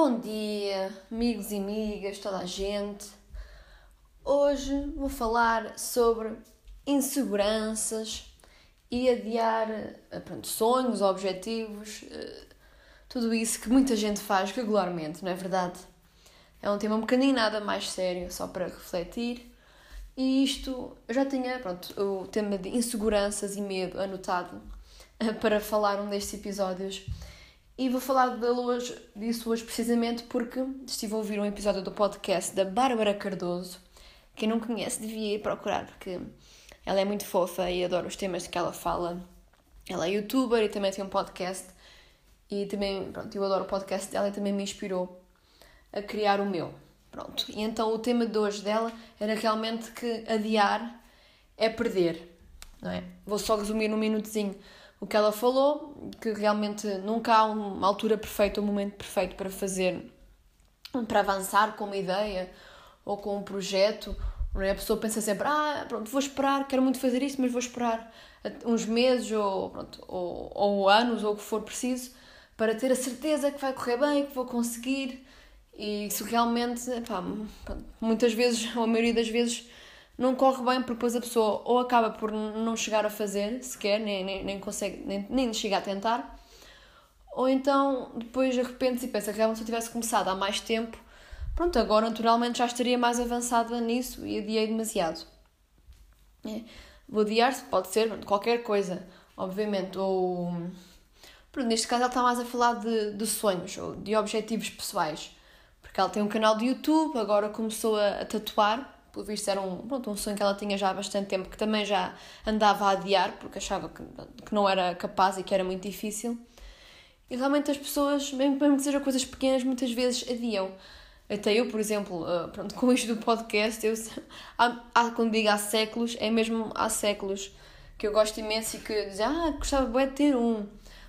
Bom dia, amigos e amigas, toda a gente. Hoje vou falar sobre inseguranças e adiar eh, pronto, sonhos, objetivos, eh, tudo isso que muita gente faz regularmente, não é verdade? É um tema um bocadinho nada mais sério, só para refletir. E isto, eu já tinha pronto, o tema de inseguranças e medo anotado eh, para falar um destes episódios e vou falar hoje, disso hoje precisamente porque estive a ouvir um episódio do podcast da Bárbara Cardoso. Quem não conhece devia ir procurar, porque ela é muito fofa e adoro os temas que ela fala. Ela é youtuber e também tem um podcast. E também, pronto, eu adoro o podcast dela e também me inspirou a criar o meu. Pronto. E então o tema de hoje dela era realmente que adiar é perder. Não é? Vou só resumir num minutozinho o que ela falou, que realmente nunca há uma altura perfeita, um momento perfeito para fazer, para avançar com uma ideia ou com um projeto. É? A pessoa pensa sempre, ah, pronto, vou esperar, quero muito fazer isso, mas vou esperar uns meses ou, pronto, ou, ou anos ou o que for preciso para ter a certeza que vai correr bem, que vou conseguir. E isso realmente, pá, muitas vezes, ou a maioria das vezes, não corre bem porque depois a pessoa ou acaba por não chegar a fazer sequer, nem, nem, nem consegue, nem, nem chega a tentar, ou então depois arrepende-se e pensa que realmente se eu tivesse começado há mais tempo, pronto, agora naturalmente já estaria mais avançada nisso e adiei demasiado. É. Adiar-se, pode ser qualquer coisa, obviamente, ou. Pronto, neste caso ela está mais a falar de, de sonhos ou de objetivos pessoais, porque ela tem um canal de YouTube, agora começou a, a tatuar pelo visto era um, pronto, um sonho que ela tinha já há bastante tempo, que também já andava a adiar, porque achava que, que não era capaz e que era muito difícil. E realmente as pessoas, mesmo que sejam coisas pequenas, muitas vezes adiam. Até eu, por exemplo, uh, pronto, com isto do podcast, eu, há, há, quando digo há séculos, é mesmo há séculos que eu gosto imenso e que dizia, ah, gostava de ter um.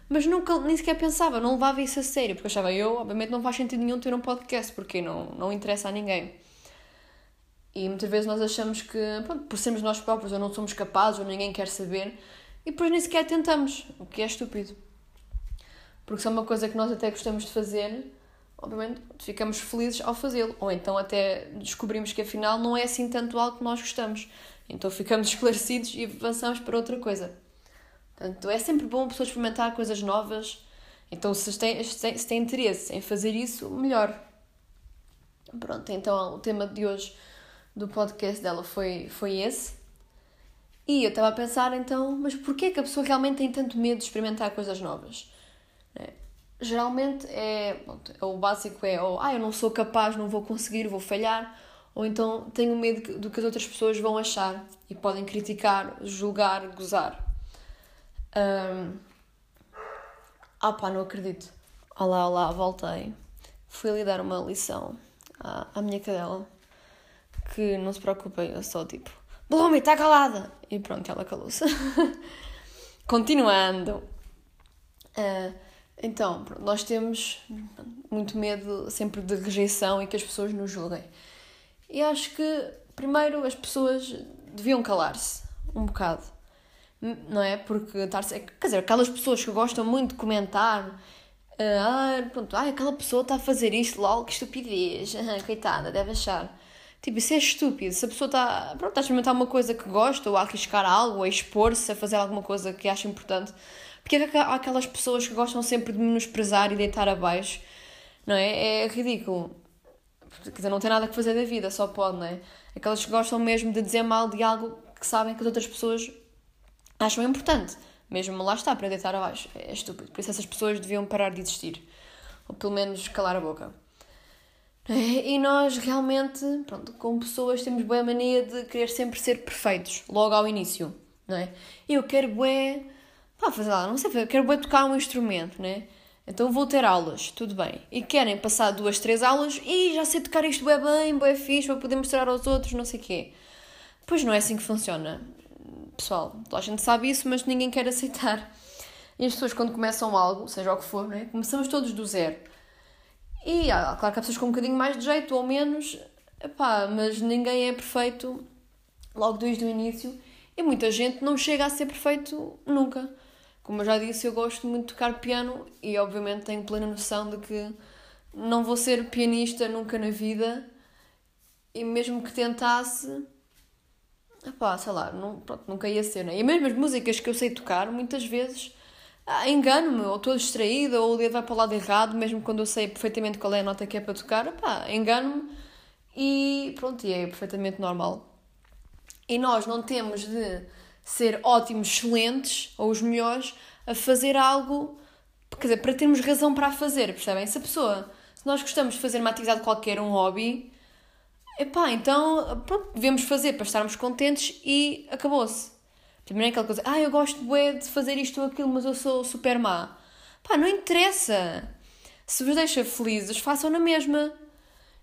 Mas nunca, nem sequer pensava, não levava isso a sério, porque achava eu, obviamente não faz sentido nenhum ter um podcast, porque não, não interessa a ninguém. E muitas vezes nós achamos que, pronto, por sermos nós próprios, ou não somos capazes, ou ninguém quer saber, e depois nem sequer tentamos, o que é estúpido. Porque se é uma coisa que nós até gostamos de fazer, obviamente ficamos felizes ao fazê-lo. Ou então até descobrimos que afinal não é assim tanto algo que nós gostamos. Então ficamos esclarecidos e avançamos para outra coisa. Portanto, é sempre bom a pessoa experimentar coisas novas. Então, se tem, se tem interesse em fazer isso, melhor. Pronto, então o tema de hoje do podcast dela foi, foi esse. E eu estava a pensar então, mas porquê que a pessoa realmente tem tanto medo de experimentar coisas novas? É, geralmente é, é, o básico é ou ah, eu não sou capaz, não vou conseguir, vou falhar, ou então tenho medo do que as outras pessoas vão achar e podem criticar, julgar, gozar. Um, ah pá, não acredito. Olá, olá, voltei. Fui ali dar uma lição à, à minha cadela que não se preocupem, eu só tipo, Bloomie, está calada! E pronto, ela calou-se. Continuando. Uh, então, nós temos muito medo sempre de rejeição e que as pessoas nos julguem. E acho que, primeiro, as pessoas deviam calar-se um bocado, não é? Porque estar-se. Quer dizer, aquelas pessoas que gostam muito de comentar. Uh, ah, pronto, ah, aquela pessoa está a fazer isto, lol, que estupidez, coitada, deve achar. Tipo, isso é estúpido. Se a pessoa está, pronto, está a experimentar uma coisa que gosta, ou a arriscar algo, ou a expor-se a fazer alguma coisa que acha importante, porque há aquelas pessoas que gostam sempre de menosprezar e deitar abaixo, não é? É ridículo. Quer dizer, não tem nada que fazer da vida, só pode, não é? Aquelas que gostam mesmo de dizer mal de algo que sabem que as outras pessoas acham importante. Mesmo lá está, para deitar abaixo. É estúpido. Por isso essas pessoas deviam parar de existir. Ou pelo menos calar a boca. E nós realmente, pronto, como pessoas, temos boa mania de querer sempre ser perfeitos, logo ao início, não é? Eu quero bué, pá, fazer lá, não sei, quero bué tocar um instrumento, né? Então vou ter aulas, tudo bem. E querem passar duas, três aulas e já sei tocar isto bué bem, bué fixe, para poder mostrar aos outros, não sei o quê. Pois não é assim que funciona. Pessoal, a gente sabe isso, mas ninguém quer aceitar. E as pessoas quando começam algo, seja o que for, né? começamos todos do zero. E há, claro que há pessoas com um bocadinho mais de jeito ou menos, epá, mas ninguém é perfeito logo desde o início e muita gente não chega a ser perfeito nunca. Como eu já disse, eu gosto muito de tocar piano e obviamente tenho plena noção de que não vou ser pianista nunca na vida e mesmo que tentasse, epá, sei lá, não, pronto, nunca ia ser, né? E mesmo as músicas que eu sei tocar, muitas vezes ah, engano-me, ou estou distraída, ou o dedo vai para o lado errado, mesmo quando eu sei perfeitamente qual é a nota que é para tocar, epá, engano-me e pronto, e é perfeitamente normal. E nós não temos de ser ótimos, excelentes ou os melhores a fazer algo, quer dizer, para termos razão para a fazer, percebem? Se a pessoa, se nós gostamos de fazer uma atividade qualquer, um hobby, epá, então pronto, devemos fazer para estarmos contentes e acabou-se. Também é aquela coisa, ah, eu gosto de fazer isto ou aquilo, mas eu sou super má. Pá, não interessa. Se vos deixa felizes, façam na mesma.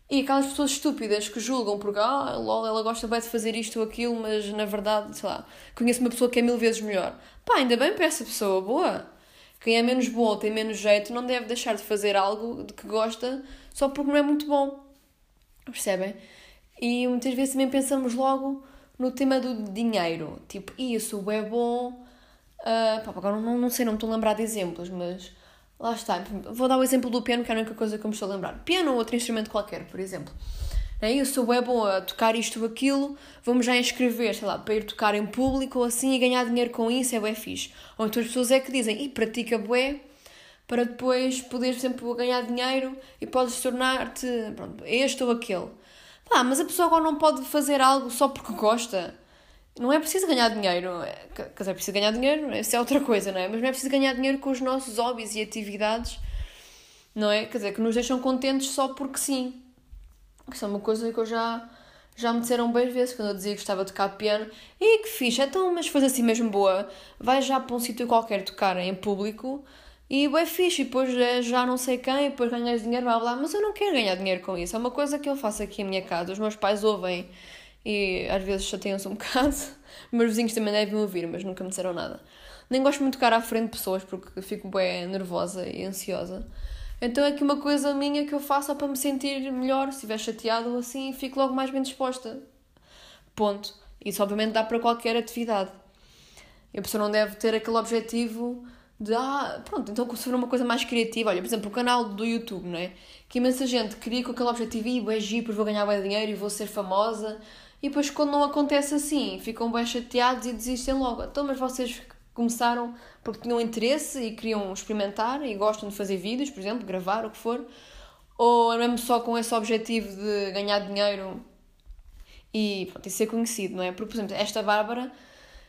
E aquelas pessoas estúpidas que julgam porque, ah, lol, ela gosta bem de fazer isto ou aquilo, mas na verdade, sei lá, conheço uma pessoa que é mil vezes melhor. Pá, ainda bem para essa pessoa, boa. Quem é menos boa ou tem menos jeito não deve deixar de fazer algo de que gosta só porque não é muito bom. Percebem? E muitas vezes também pensamos logo no tema do dinheiro. Tipo, isso é bom. Uh, pá, agora não, não sei, não estou a lembrar de exemplos, mas lá está. Vou dar o exemplo do piano, que é a única coisa que eu me estou a lembrar. Piano ou outro instrumento qualquer, por exemplo. É, sou é bom a tocar isto ou aquilo, vamos já inscrever, sei lá, para ir tocar em público ou assim e ganhar dinheiro com isso, é bué fixe. Ou então as pessoas é que dizem, e pratica bué, para depois poderes sempre ganhar dinheiro e podes tornar-te, pronto, este ou aquele. Pá, mas a pessoa agora não pode fazer algo só porque gosta. Não é preciso ganhar dinheiro. É, quer dizer, é preciso ganhar dinheiro, isso é outra coisa, não é? Mas não é preciso ganhar dinheiro com os nossos hobbies e atividades, não é? Quer dizer, que nos deixam contentes só porque sim. Isso é uma coisa que eu já, já me disseram bem vezes quando eu dizia que gostava de tocar piano. E que fixe, então, mas foi assim mesmo boa. Vai já para um sítio qualquer tocar em público e é fixe, e depois é já não sei quem, e depois ganhas dinheiro, blá blá, mas eu não quero ganhar dinheiro com isso. É uma coisa que eu faço aqui em minha casa. Os meus pais ouvem e às vezes chateiam-se um bocado. Meus vizinhos também devem ouvir, mas nunca me disseram nada. Nem gosto muito de tocar à frente de pessoas porque fico bem nervosa e ansiosa. Então é aqui uma coisa minha que eu faço para me sentir melhor. Se estiver chateado ou assim, fico logo mais bem disposta. Ponto. Isso obviamente dá para qualquer atividade. E a pessoa não deve ter aquele objetivo de ah, pronto, então se for uma coisa mais criativa, olha, por exemplo, o canal do YouTube, não é? Que imensa gente queria com aquele objetivo, e agir, depois vou ganhar bem dinheiro e vou ser famosa, e depois quando não acontece assim, ficam bem chateados e desistem logo. Então, mas vocês começaram porque tinham interesse e queriam experimentar e gostam de fazer vídeos, por exemplo, gravar, o que for, ou é mesmo só com esse objetivo de ganhar dinheiro e, pronto, e ser conhecido, não é? Porque, por exemplo, esta Bárbara,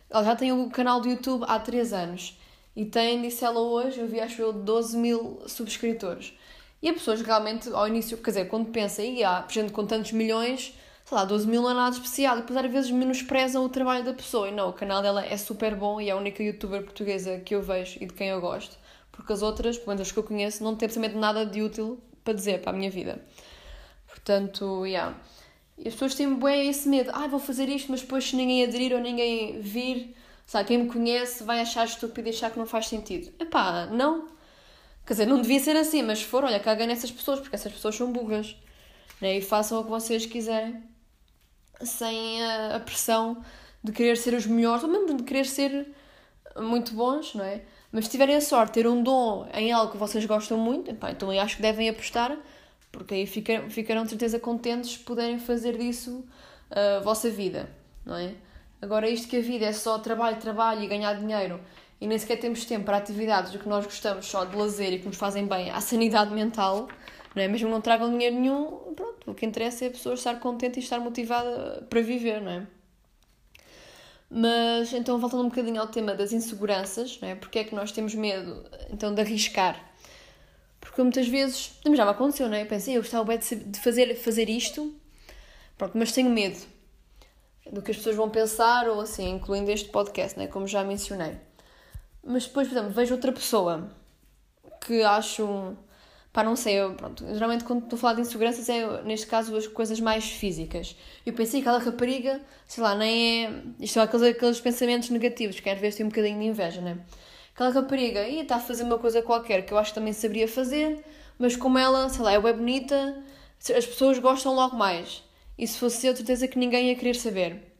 ela já tem o canal do YouTube há 3 anos e tem, disse ela hoje, eu vi, acho eu, 12 mil subscritores. E as pessoas realmente, ao início, quer dizer, quando pensa, e há gente com tantos milhões, sei lá, 12 mil não é nada especial. E depois às vezes menosprezam o trabalho da pessoa. E não, o canal dela é super bom e é a única youtuber portuguesa que eu vejo e de quem eu gosto. Porque as outras, pelo menos as que eu conheço, não têm absolutamente nada de útil para dizer para a minha vida. Portanto, yeah. E as pessoas têm bem esse medo. Ah, vou fazer isto, mas depois se ninguém aderir ou ninguém vir, Sabe, quem me conhece vai achar estúpido e achar que não faz sentido. Epá, não. Quer dizer, não devia ser assim, mas se for, olha, caguem nessas pessoas, porque essas pessoas são burras. Né? E façam o que vocês quiserem, sem a, a pressão de querer ser os melhores, ou mesmo de querer ser muito bons, não é? Mas se tiverem a sorte de ter um dom em algo que vocês gostam muito, epá, então eu acho que devem apostar, porque aí ficarão, ficarão de certeza contentes de poderem fazer disso a vossa vida, não é? Agora, isto que a vida é só trabalho, trabalho e ganhar dinheiro e nem sequer temos tempo para atividades do que nós gostamos só de lazer e que nos fazem bem à sanidade mental, não é? Mesmo não tragam dinheiro nenhum, pronto, o que interessa é a pessoa estar contente e estar motivada para viver, não é? Mas, então, voltando um bocadinho ao tema das inseguranças, não é? Porque é que nós temos medo, então, de arriscar? Porque muitas vezes, já me aconteceu, não é? Eu pensei, eu gostava de fazer, fazer isto, pronto, mas tenho medo do que as pessoas vão pensar, ou assim, incluindo este podcast, né? como já mencionei. Mas depois, por exemplo, vejo outra pessoa que acho. Pá, não sei, eu, pronto, geralmente quando estou a falar de inseguranças é, neste caso, as coisas mais físicas. Eu pensei que aquela rapariga, sei lá, nem é. Isto são aqueles, aqueles pensamentos negativos, que às vezes tem um bocadinho de inveja, né? Aquela rapariga ia estar a fazer uma coisa qualquer que eu acho que também saberia fazer, mas como ela, sei lá, é bem bonita, as pessoas gostam logo mais. E se fosse eu, certeza que ninguém ia querer saber.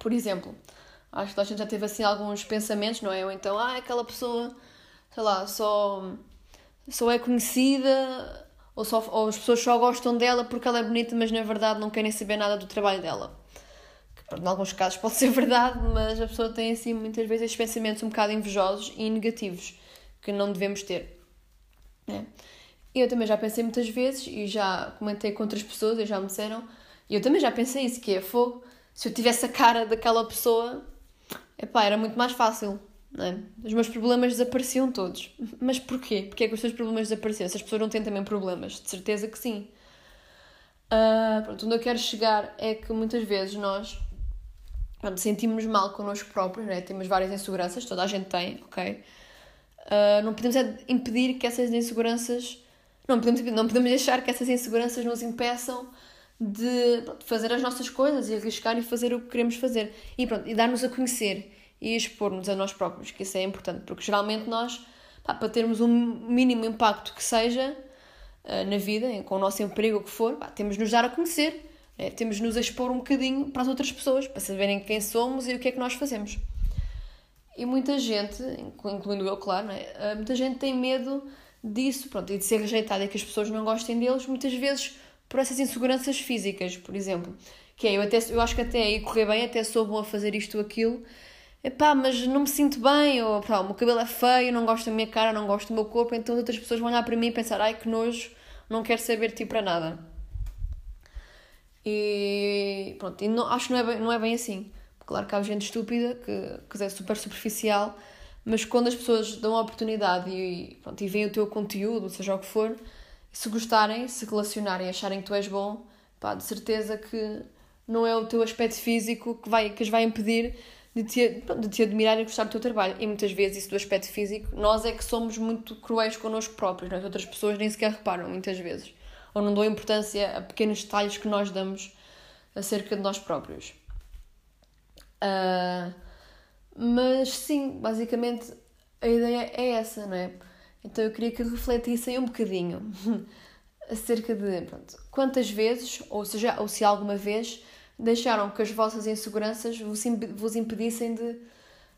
Por exemplo, acho que a gente já teve assim alguns pensamentos, não é? Ou então, ah, aquela pessoa, sei lá, só, só é conhecida ou, só, ou as pessoas só gostam dela porque ela é bonita, mas na verdade não querem saber nada do trabalho dela. Que, em alguns casos pode ser verdade, mas a pessoa tem assim muitas vezes estes pensamentos um bocado invejosos e negativos que não devemos ter. É. Eu também já pensei muitas vezes e já comentei com outras pessoas e já me disseram, e eu também já pensei isso, que é fogo. Se eu tivesse a cara daquela pessoa, epá, era muito mais fácil. É? Os meus problemas desapareciam todos. Mas porquê? Porquê é que os seus problemas desapareceram? Se as pessoas não têm também problemas? De certeza que sim. Uh, pronto, onde eu quero chegar é que muitas vezes nós pronto, sentimos mal connosco próprios, né? temos várias inseguranças, toda a gente tem, ok? Uh, não podemos é impedir que essas inseguranças. Não podemos, não podemos deixar que essas inseguranças nos impeçam de pronto, fazer as nossas coisas e arriscar e fazer o que queremos fazer. E pronto, e dar-nos a conhecer e expor-nos a nós próprios, que isso é importante, porque geralmente nós, pá, para termos um mínimo impacto que seja uh, na vida, com o nosso emprego, o que for, pá, temos de nos dar a conhecer, né? temos de nos expor um bocadinho para as outras pessoas, para saberem quem somos e o que é que nós fazemos. E muita gente, incluindo eu, claro, né? Uh, muita gente tem medo disso, pronto, e de ser rejeitada e que as pessoas não gostem deles, muitas vezes por essas inseguranças físicas, por exemplo. Que é, eu, até, eu acho que até aí correr bem, até sou bom a fazer isto ou aquilo, epá, mas não me sinto bem, ou pá, o meu cabelo é feio, não gosto da minha cara, não gosto do meu corpo, então outras pessoas vão olhar para mim e pensar, ai que nojo, não quero saber de ti para nada. E pronto, e não, acho que não é, bem, não é bem assim. Claro que há gente estúpida que, que é super superficial, mas quando as pessoas dão a oportunidade e, pronto, e veem o teu conteúdo, seja o que for, se gostarem, se relacionarem, acharem que tu és bom, pá, de certeza que não é o teu aspecto físico que, vai, que as vai impedir de te, de te admirar e gostar do teu trabalho. E muitas vezes isso do aspecto físico, nós é que somos muito cruéis connosco próprios, as outras pessoas nem sequer reparam, muitas vezes. Ou não dão importância a pequenos detalhes que nós damos acerca de nós próprios. Uh, mas sim, basicamente a ideia é essa, não é? Então eu queria que refletissem um bocadinho acerca de pronto, quantas vezes, ou seja, ou se alguma vez, deixaram que as vossas inseguranças vos impedissem de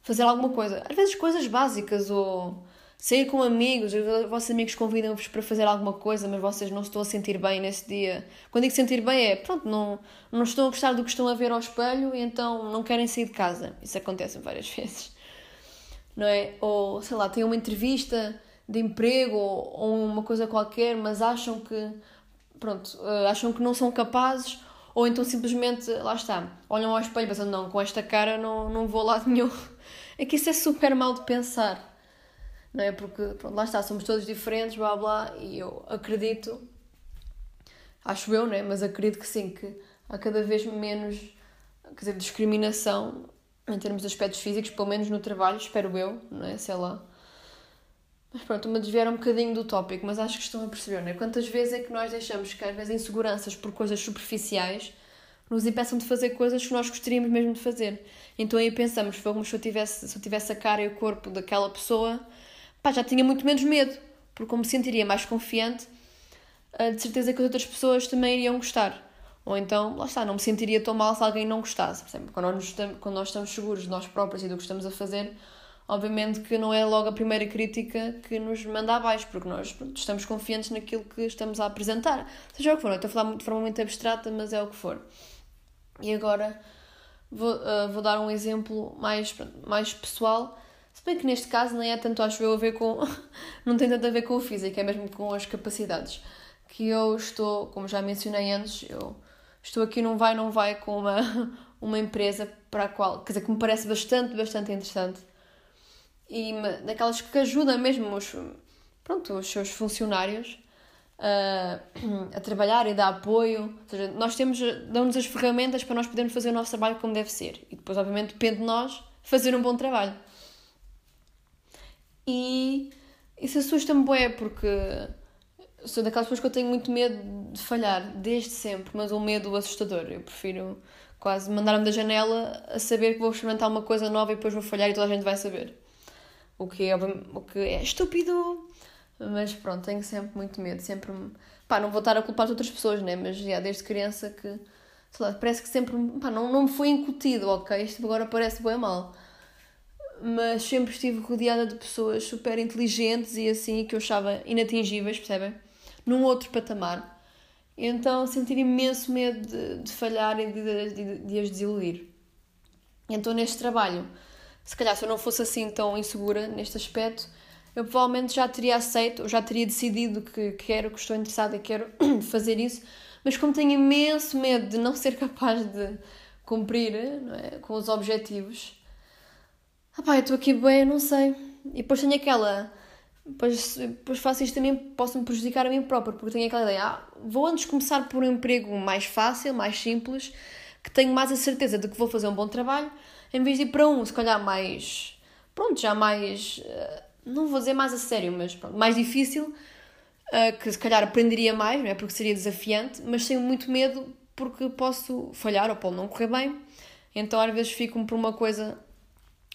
fazer alguma coisa. Às vezes coisas básicas, ou sair com amigos, os vossos amigos convidam-vos para fazer alguma coisa, mas vocês não estão a sentir bem nesse dia. Quando digo sentir bem é, pronto, não, não estão a gostar do que estão a ver ao espelho e então não querem sair de casa. Isso acontece várias vezes. Não é? Ou, sei lá, têm uma entrevista de emprego ou uma coisa qualquer, mas acham que, pronto, eh, acham que não são capazes ou então simplesmente, lá está, olham ao espelho pensando, não, com esta cara não, não vou lá nenhum. É que isso é super mal de pensar, não é? Porque, pronto, lá está, somos todos diferentes, blá blá, e eu acredito, acho eu, né? Mas acredito que sim, que há cada vez menos, quer dizer, discriminação em termos de aspectos físicos, pelo menos no trabalho, espero eu, não é? Sei lá. Mas pronto, me desviar um bocadinho do tópico, mas acho que estão a perceber, não é? Quantas vezes é que nós deixamos que às vezes inseguranças por coisas superficiais nos impeçam de fazer coisas que nós gostaríamos mesmo de fazer. Então aí pensamos, como se eu tivesse, se eu tivesse a cara e o corpo daquela pessoa, pá, já tinha muito menos medo, porque como me sentiria mais confiante, eh, de certeza que as outras pessoas também iriam gostar. Ou então, lá está, não me sentiria tão mal se alguém não gostasse. Quando nós, quando nós estamos seguros de nós próprios e do que estamos a fazer, obviamente que não é logo a primeira crítica que nos manda abaixo, porque nós pronto, estamos confiantes naquilo que estamos a apresentar. Seja o que for, estou a falar de forma muito abstrata, mas é o que for. E agora vou, uh, vou dar um exemplo mais, mais pessoal, se bem que neste caso nem é tanto, acho eu, a ver com. não tem tanto a ver com o físico, é mesmo com as capacidades. Que eu estou, como já mencionei antes, eu estou aqui num vai, não vai com uma, uma empresa para a qual, quer dizer, que me parece bastante, bastante interessante e daquelas que ajudam mesmo os, pronto, os seus funcionários a, a trabalhar e dar apoio. Ou seja, nós temos, dão-nos as ferramentas para nós podermos fazer o nosso trabalho como deve ser. E depois, obviamente, depende de nós fazer um bom trabalho. E isso assusta-me bué, porque sou daquelas pessoas que eu tenho muito medo de falhar, desde sempre, mas um medo assustador. Eu prefiro quase mandar-me da janela a saber que vou experimentar uma coisa nova e depois vou falhar e toda a gente vai saber. O que é, o que é estúpido. Mas pronto, tenho sempre muito medo. Sempre. Pá, não vou estar a culpar as outras pessoas, né? Mas já desde criança que. Sei lá, parece que sempre. Pá, não, não me foi incutido, ok? Isto agora parece bem mal. Mas sempre estive rodeada de pessoas super inteligentes e assim que eu achava inatingíveis, percebem? num outro patamar. Então sentir imenso medo de, de falhar e de, de, de as desiludir. Então neste trabalho, se calhar se eu não fosse assim tão insegura neste aspecto, eu provavelmente já teria aceito, ou já teria decidido que quero, que estou interessada e quero fazer isso, mas como tenho imenso medo de não ser capaz de cumprir é? com os objetivos, ah pá, eu estou aqui bem, não sei. E depois tenho aquela. Depois, depois faço isto também, posso-me prejudicar a mim próprio, porque tenho aquela ideia, ah, vou antes começar por um emprego mais fácil, mais simples, que tenho mais a certeza de que vou fazer um bom trabalho, em vez de ir para um, se calhar mais. Pronto, já mais. Eh, não vou dizer mais a sério, mas pronto, mais difícil, eh, que se calhar aprenderia mais, não é? Porque seria desafiante, mas tenho muito medo porque posso falhar ou pode não correr bem. Então às vezes fico por uma coisa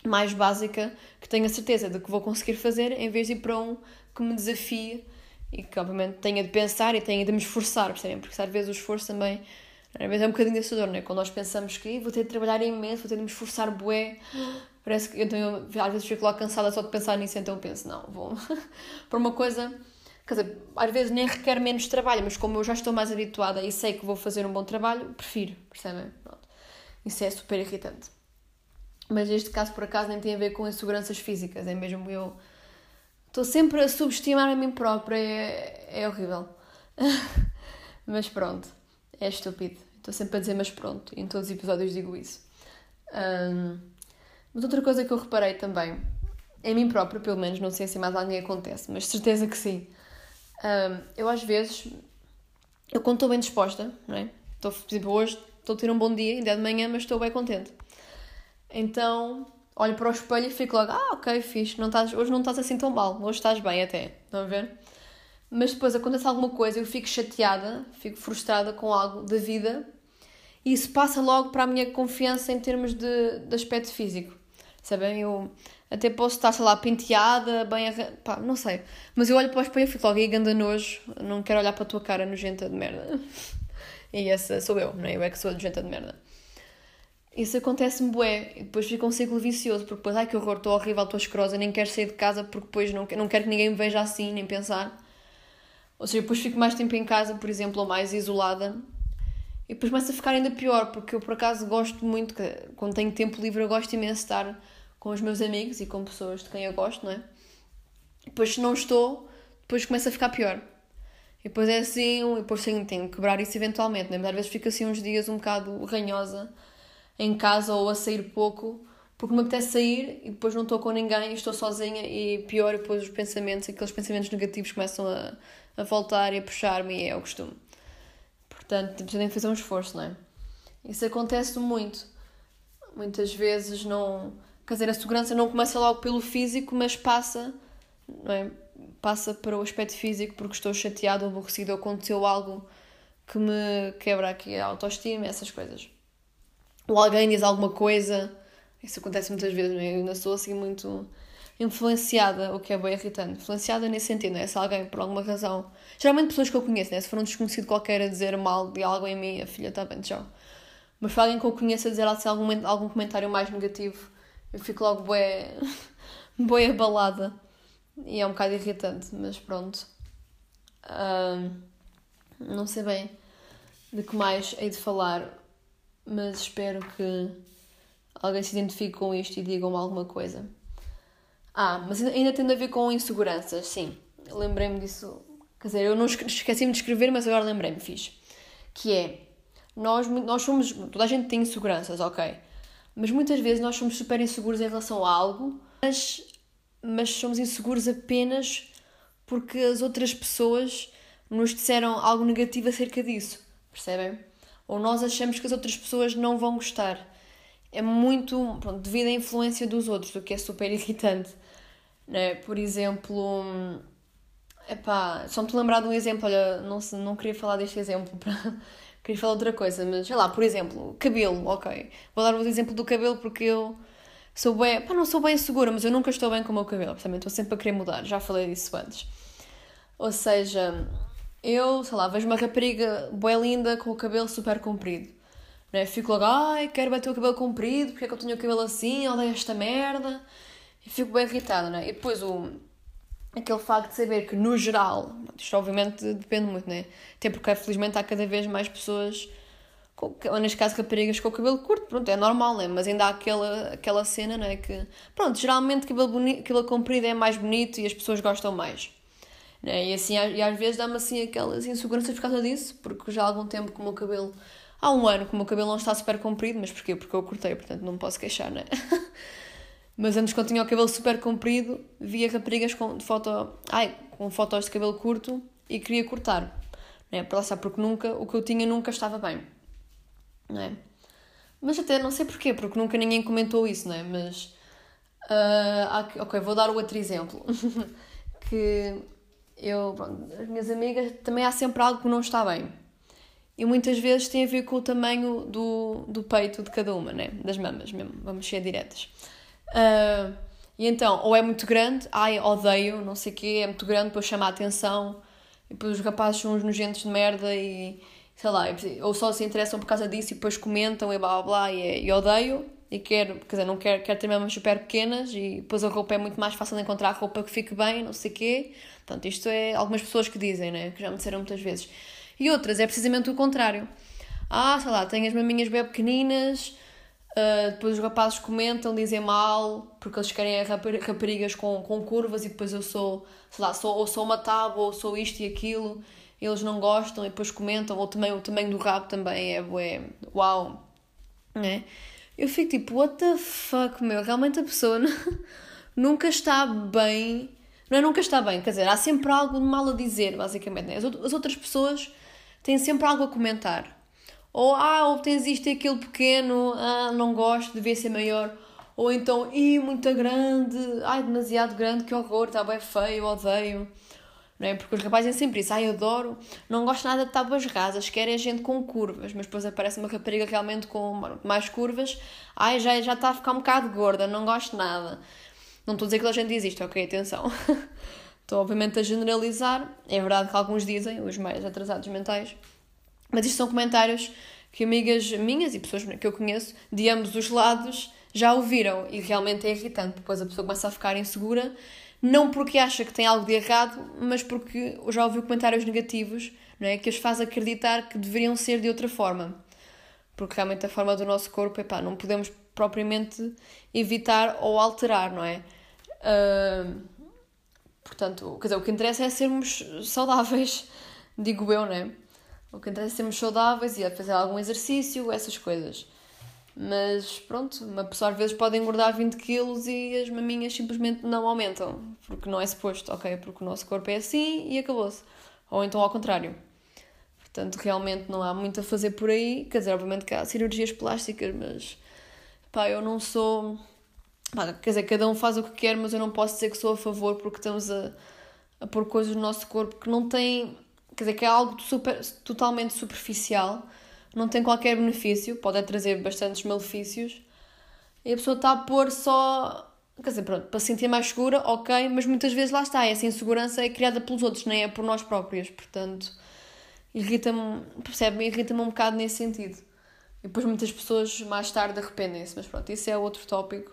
mais básica que tenho a certeza de que vou conseguir fazer, em vez de ir para um que me desafie e que obviamente tenha de pensar e tenha de me esforçar, percebem? Porque às vezes o esforço também às vezes é um bocadinho assustador, não é? Quando nós pensamos que vou ter de trabalhar imenso, vou ter de me esforçar bué, parece que então, eu às vezes fico lá cansada só de pensar nisso, então penso, não, vou para uma coisa, quer dizer, às vezes nem requer menos trabalho, mas como eu já estou mais habituada e sei que vou fazer um bom trabalho, prefiro, percebem? Pronto. Isso é super irritante. Mas este caso, por acaso, nem tem a ver com inseguranças físicas, é mesmo eu. Estou sempre a subestimar a mim própria, é, é horrível. mas pronto, é estúpido. Estou sempre a dizer, mas pronto, em todos os episódios digo isso. Um, mas outra coisa que eu reparei também, em mim própria, pelo menos, não sei se mais alguém acontece, mas certeza que sim. Um, eu às vezes, eu quando estou bem disposta, não é? Estou, por exemplo, hoje estou a ter um bom dia, ainda é de manhã, mas estou bem contente. Então, olho para o espelho e fico logo, ah, ok, fixe, não estás, hoje não estás assim tão mal, hoje estás bem até, estão a ver? Mas depois acontece alguma coisa, eu fico chateada, fico frustrada com algo da vida e isso passa logo para a minha confiança em termos de, de aspecto físico. Sabem? Eu até posso estar, sei lá, penteada, bem pá, não sei. Mas eu olho para o espelho e fico logo, e ganda nojo, não quero olhar para a tua cara nojenta de merda. E essa sou eu, não é? Eu é que sou nojenta de merda. Isso acontece-me bué, e depois fica um ciclo vicioso, porque depois, ai que horror, estou horrível, estou escrosa, nem quero sair de casa porque depois não, não quero que ninguém me veja assim, nem pensar. Ou seja, depois fico mais tempo em casa, por exemplo, ou mais isolada, e depois começa a ficar ainda pior, porque eu por acaso gosto muito, quando tenho tempo livre, eu gosto imenso de estar com os meus amigos e com pessoas de quem eu gosto, não é? Depois, se não estou, depois começa a ficar pior. E depois é assim, e depois tenho, tenho que quebrar isso eventualmente, né? Mas às vezes fico assim uns dias um bocado ranhosa em casa ou a sair pouco, porque me apetece sair e depois não estou com ninguém estou sozinha e pior, depois os pensamentos, aqueles pensamentos negativos começam a, a voltar e a puxar-me e é o costume. Portanto, tipo, tenho que fazer um esforço, não é? Isso acontece muito. Muitas vezes não. Quer dizer, a segurança não começa logo pelo físico, mas passa, não é? Passa para o aspecto físico porque estou chateado aborrecido aconteceu algo que me quebra aqui a autoestima, essas coisas ou alguém diz alguma coisa. Isso acontece muitas vezes, é? eu ainda sou assim muito influenciada, o que é bem irritante. Influenciada nesse sentido, é? Se alguém, por alguma razão. Geralmente pessoas que eu conheço, né? Se for um desconhecido qualquer a dizer mal de algo em mim, a filha está bem, tchau. Mas para alguém que eu conheço a dizer assim, algum, algum comentário mais negativo, eu fico logo bué, bué abalada. E é um bocado irritante, mas pronto. Um, não sei bem de que mais hei de falar mas espero que alguém se identifique com isto e digam alguma coisa. Ah, mas ainda tem a ver com inseguranças, sim. Lembrei-me disso. Quer dizer, eu não esqueci-me de escrever, mas agora lembrei-me, fiz. Que é, nós, nós somos. Toda a gente tem inseguranças, ok. Mas muitas vezes nós somos super inseguros em relação a algo, mas, mas somos inseguros apenas porque as outras pessoas nos disseram algo negativo acerca disso. Percebem? ou nós achamos que as outras pessoas não vão gostar. É muito pronto, devido à influência dos outros, o que é super irritante. Né? Por exemplo, epá, só me lembrar de um exemplo, olha, não, não queria falar deste exemplo, para... queria falar outra coisa, mas sei lá, por exemplo, cabelo, ok. Vou dar o exemplo do cabelo porque eu sou bem, pá, não sou bem segura, mas eu nunca estou bem com o meu cabelo, também estou sempre a querer mudar, já falei disso antes. Ou seja, eu, sei lá, vejo uma rapariga bem linda com o cabelo super comprido. Né? Fico logo, ai, quero bater o cabelo comprido, porque é que eu tenho o cabelo assim, odeio esta merda. Fico bem irritada, né? E depois o, aquele facto de saber que, no geral, isto obviamente depende muito, né? Até porque, felizmente, há cada vez mais pessoas, com, ou neste caso raparigas com o cabelo curto, pronto, é normal, né? Mas ainda há aquela, aquela cena, né? Que, pronto, geralmente cabelo, bonito, cabelo comprido é mais bonito e as pessoas gostam mais. Né? E, assim, e às vezes dá-me assim aquelas inseguranças por causa disso, porque já há algum tempo que o meu cabelo. Há um ano que o meu cabelo não está super comprido, mas porquê? Porque eu cortei, portanto não me posso queixar, né? Mas antes, quando tinha o cabelo super comprido, via raparigas com, foto, ai, com fotos de cabelo curto e queria cortar. Né? Para lá porque nunca, o que eu tinha nunca estava bem. Né? Mas até não sei porquê, porque nunca ninguém comentou isso, né? Mas. Uh, ok, vou dar outro exemplo. que eu, pronto, as minhas amigas, também há sempre algo que não está bem. E muitas vezes tem a ver com o tamanho do, do peito de cada uma, né? Das mamas mesmo, vamos ser diretas. Uh, e então, ou é muito grande, ai, odeio, não sei o quê, é muito grande, depois chama a atenção, e depois os rapazes são uns nojentos de merda e sei lá, ou só se interessam por causa disso e depois comentam e blá blá blá e, é, e odeio e quero, quer dizer, não quero, quero ter mamas super pequenas e depois a roupa é muito mais fácil de encontrar roupa que fique bem, não sei o quê. Portanto, isto é algumas pessoas que dizem, né? Que já me disseram muitas vezes. E outras é precisamente o contrário. Ah, sei lá, tenho as maminhas bem pequeninas, Uh, depois os rapazes comentam, dizem mal, porque eles querem raparigas com, com curvas e depois eu sou, sei lá, sou, ou sou uma tábua ou sou isto e aquilo, e eles não gostam e depois comentam, ou também o tamanho do rabo também é, é uau, né? Eu fico tipo, what the fuck, meu, realmente a pessoa nunca está bem, não é nunca está bem, quer dizer, há sempre algo de mal a dizer, basicamente, né? as outras pessoas têm sempre algo a comentar ou, ah, ou tens isto e aquilo pequeno, ah, não gosto, devia ser maior. Ou então, ih, muito grande, ai, demasiado grande, que horror, está bem feio, odeio. Não é? Porque os rapazes têm sempre isso, ai, adoro, não gosto nada de tábuas rasas, querem gente com curvas, mas depois aparece uma rapariga realmente com mais curvas, ai, já, já está a ficar um bocado gorda, não gosto nada. Não estou a dizer que a gente diz isto, ok, atenção. estou obviamente a generalizar, é verdade que alguns dizem, os mais atrasados mentais, mas isto são comentários que amigas minhas e pessoas que eu conheço de ambos os lados já ouviram e realmente é irritante. Depois a pessoa começa a ficar insegura, não porque acha que tem algo de errado, mas porque já ouviu comentários negativos não é? que os faz acreditar que deveriam ser de outra forma. Porque realmente a forma do nosso corpo, epá, não podemos propriamente evitar ou alterar, não é? Uh, portanto, quer dizer, o que interessa é sermos saudáveis, digo eu, não é? O que interessa é sermos saudáveis e a fazer algum exercício, essas coisas. Mas pronto, uma pessoa às vezes pode engordar 20 quilos e as maminhas simplesmente não aumentam, porque não é suposto, ok? Porque o nosso corpo é assim e acabou-se. Ou então ao contrário. Portanto, realmente não há muito a fazer por aí. Quer dizer, obviamente que há cirurgias plásticas, mas pá, eu não sou. Pá, quer dizer, cada um faz o que quer, mas eu não posso dizer que sou a favor porque estamos a, a pôr coisas no nosso corpo que não têm quer dizer, que é algo super, totalmente superficial, não tem qualquer benefício, pode trazer bastantes malefícios, e a pessoa está a pôr só. Quer dizer, pronto, para se sentir mais segura, ok, mas muitas vezes lá está, essa insegurança é criada pelos outros, nem é por nós próprios, portanto, irrita-me, percebe-me, irrita-me um bocado nesse sentido. E depois muitas pessoas mais tarde arrependem-se, mas pronto, isso é outro tópico.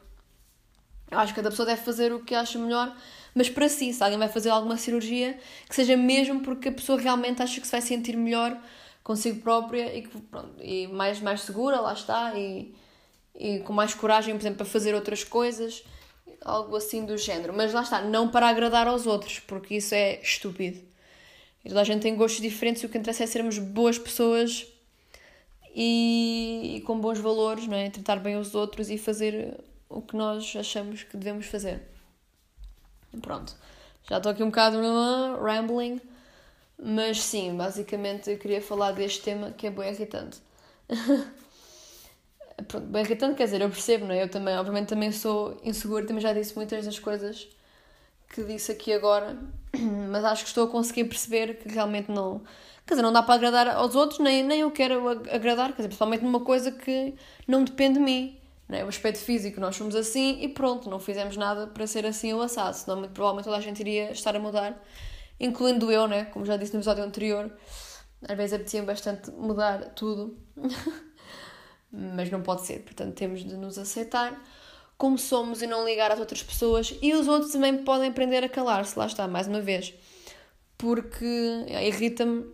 Eu acho que cada pessoa deve fazer o que acha melhor, mas para si, se alguém vai fazer alguma cirurgia, que seja mesmo porque a pessoa realmente acha que se vai sentir melhor consigo própria e, pronto, e mais, mais segura, lá está, e, e com mais coragem, por exemplo, para fazer outras coisas, algo assim do género. Mas lá está, não para agradar aos outros, porque isso é estúpido. E toda a gente tem gostos diferentes e o que interessa é sermos boas pessoas e, e com bons valores, não é? Tratar bem os outros e fazer o que nós achamos que devemos fazer. Pronto. Já estou aqui um bocado rambling, mas sim, basicamente eu queria falar deste tema que é bem irritante. Pronto, bem irritante, quer dizer, eu percebo, não é? Eu também, obviamente, também sou insegura, também já disse muitas das coisas que disse aqui agora, mas acho que estou a conseguir perceber que realmente não. Quer dizer, não dá para agradar aos outros, nem, nem eu quero agradar, quer dizer, principalmente numa coisa que não depende de mim é? o aspecto físico, nós somos assim e pronto, não fizemos nada para ser assim ou assado, senão muito provavelmente toda a gente iria estar a mudar, incluindo eu, né? como já disse no episódio anterior, às vezes apetecia bastante mudar tudo, mas não pode ser, portanto temos de nos aceitar como somos e não ligar às outras pessoas. E os outros também podem aprender a calar-se, lá está, mais uma vez. Porque irrita-me,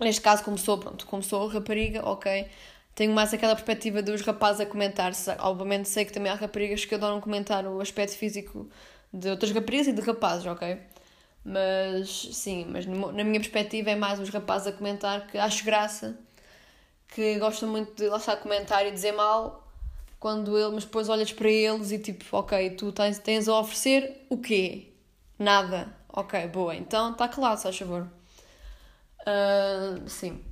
neste caso, como sou, pronto, como sou rapariga, ok. Tenho mais aquela perspectiva dos rapazes a comentar. Obviamente sei que também há raparigas que adoram comentar o aspecto físico de outras raparigas e de rapazes, ok? Mas sim, mas na minha perspectiva é mais os rapazes a comentar que acho graça, que gostam muito de lá estar comentar e dizer mal, quando ele, mas depois olhas para eles e tipo, ok, tu tens, tens a oferecer o quê? Nada. Ok, boa, então está claro, se faz favor. Uh, sim.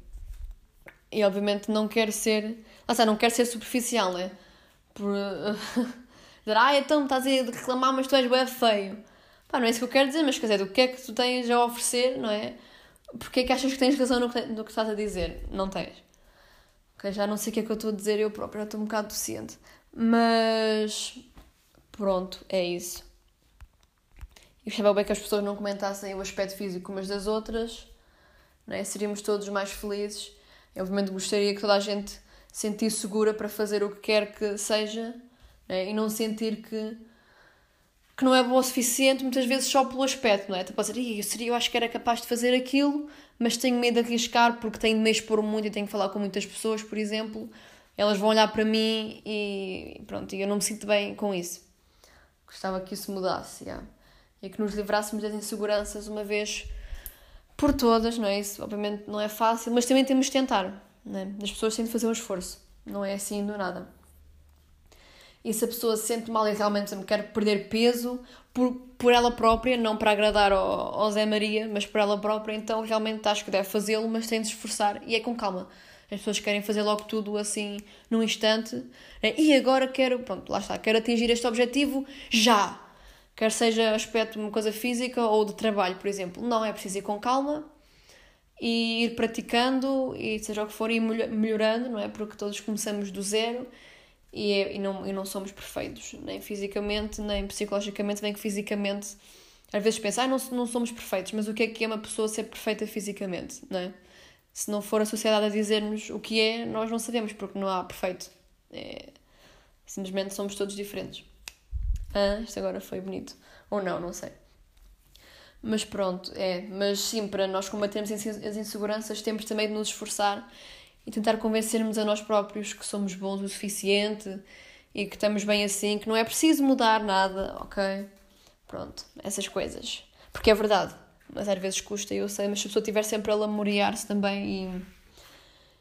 E obviamente não quero ser. Lá está, não quero ser superficial, né? Por. Dizer, ah, então estás a reclamar, mas tu és bem feio. Pá, não é isso que eu quero dizer, mas quer dizer, o que é que tu tens a oferecer, não é? Porque é que achas que tens razão no que, no que estás a dizer? Não tens. Ok, já não sei o que é que eu estou a dizer, eu própria estou um bocado deficiente. Mas pronto, é isso. E gostava bem que as pessoas não comentassem o aspecto físico umas das outras, né? seríamos todos mais felizes. Eu, obviamente gostaria que toda a gente sentisse segura para fazer o que quer que seja né? e não sentir que que não é bom o suficiente, muitas vezes só pelo aspecto, não é? Podes dizer, eu, seria, eu acho que era capaz de fazer aquilo, mas tenho medo de arriscar porque tenho de me expor muito e tenho que falar com muitas pessoas, por exemplo. Elas vão olhar para mim e pronto, e eu não me sinto bem com isso. Gostava que isso mudasse, yeah. e que nos livrássemos das inseguranças uma vez por todas, não é? Isso obviamente não é fácil, mas também temos de tentar, não é? As pessoas têm de fazer um esforço, não é assim do nada e se a pessoa se sente mal e realmente quer perder peso por, por ela própria, não para agradar ao, ao Zé Maria, mas por ela própria, então realmente acho que deve fazê-lo, mas tem de se esforçar e é com calma. As pessoas querem fazer logo tudo assim num instante né? e agora quero, pronto, lá está, quero atingir este objetivo já. Quer seja aspecto de uma coisa física ou de trabalho, por exemplo. Não, é preciso ir com calma e ir praticando e seja o que for, ir melhorando, não é? Porque todos começamos do zero e, é, e, não, e não somos perfeitos, nem fisicamente, nem psicologicamente, nem que fisicamente. Às vezes pensa, ah, não, não somos perfeitos, mas o que é que é uma pessoa ser perfeita fisicamente, não é? Se não for a sociedade a dizer-nos o que é, nós não sabemos, porque não há perfeito. É, simplesmente somos todos diferentes. Ah, isto agora foi bonito. Ou não, não sei. Mas pronto, é. Mas sim, para nós combatermos as inseguranças, temos também de nos esforçar e tentar convencermos a nós próprios que somos bons o suficiente e que estamos bem assim, que não é preciso mudar nada, ok? Pronto, essas coisas. Porque é verdade, mas às vezes custa, eu sei, mas se a pessoa estiver sempre a lamorear-se também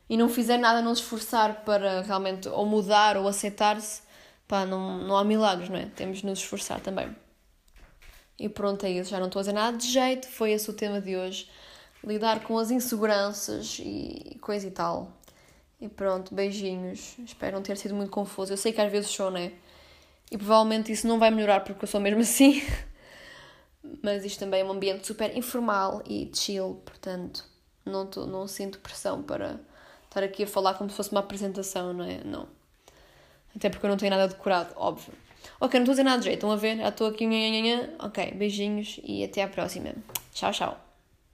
e, e não fizer nada, não se esforçar para realmente ou mudar ou aceitar-se, pá, não, não há milagres, não é? Temos de nos esforçar também. E pronto, é isso, já não estou a dizer nada de jeito, foi esse o tema de hoje lidar com as inseguranças e coisa e tal. E pronto, beijinhos. Espero não ter sido muito confuso. Eu sei que às vezes sou, né? E provavelmente isso não vai melhorar porque eu sou mesmo assim. Mas isto também é um ambiente super informal e chill, portanto, não, tô, não sinto pressão para estar aqui a falar como se fosse uma apresentação, não é? Não. Até porque eu não tenho nada decorado, óbvio. Ok, não estou a dizer nada de jeito, estão a ver? Já estou aqui. Ok, beijinhos e até à próxima. Tchau, tchau.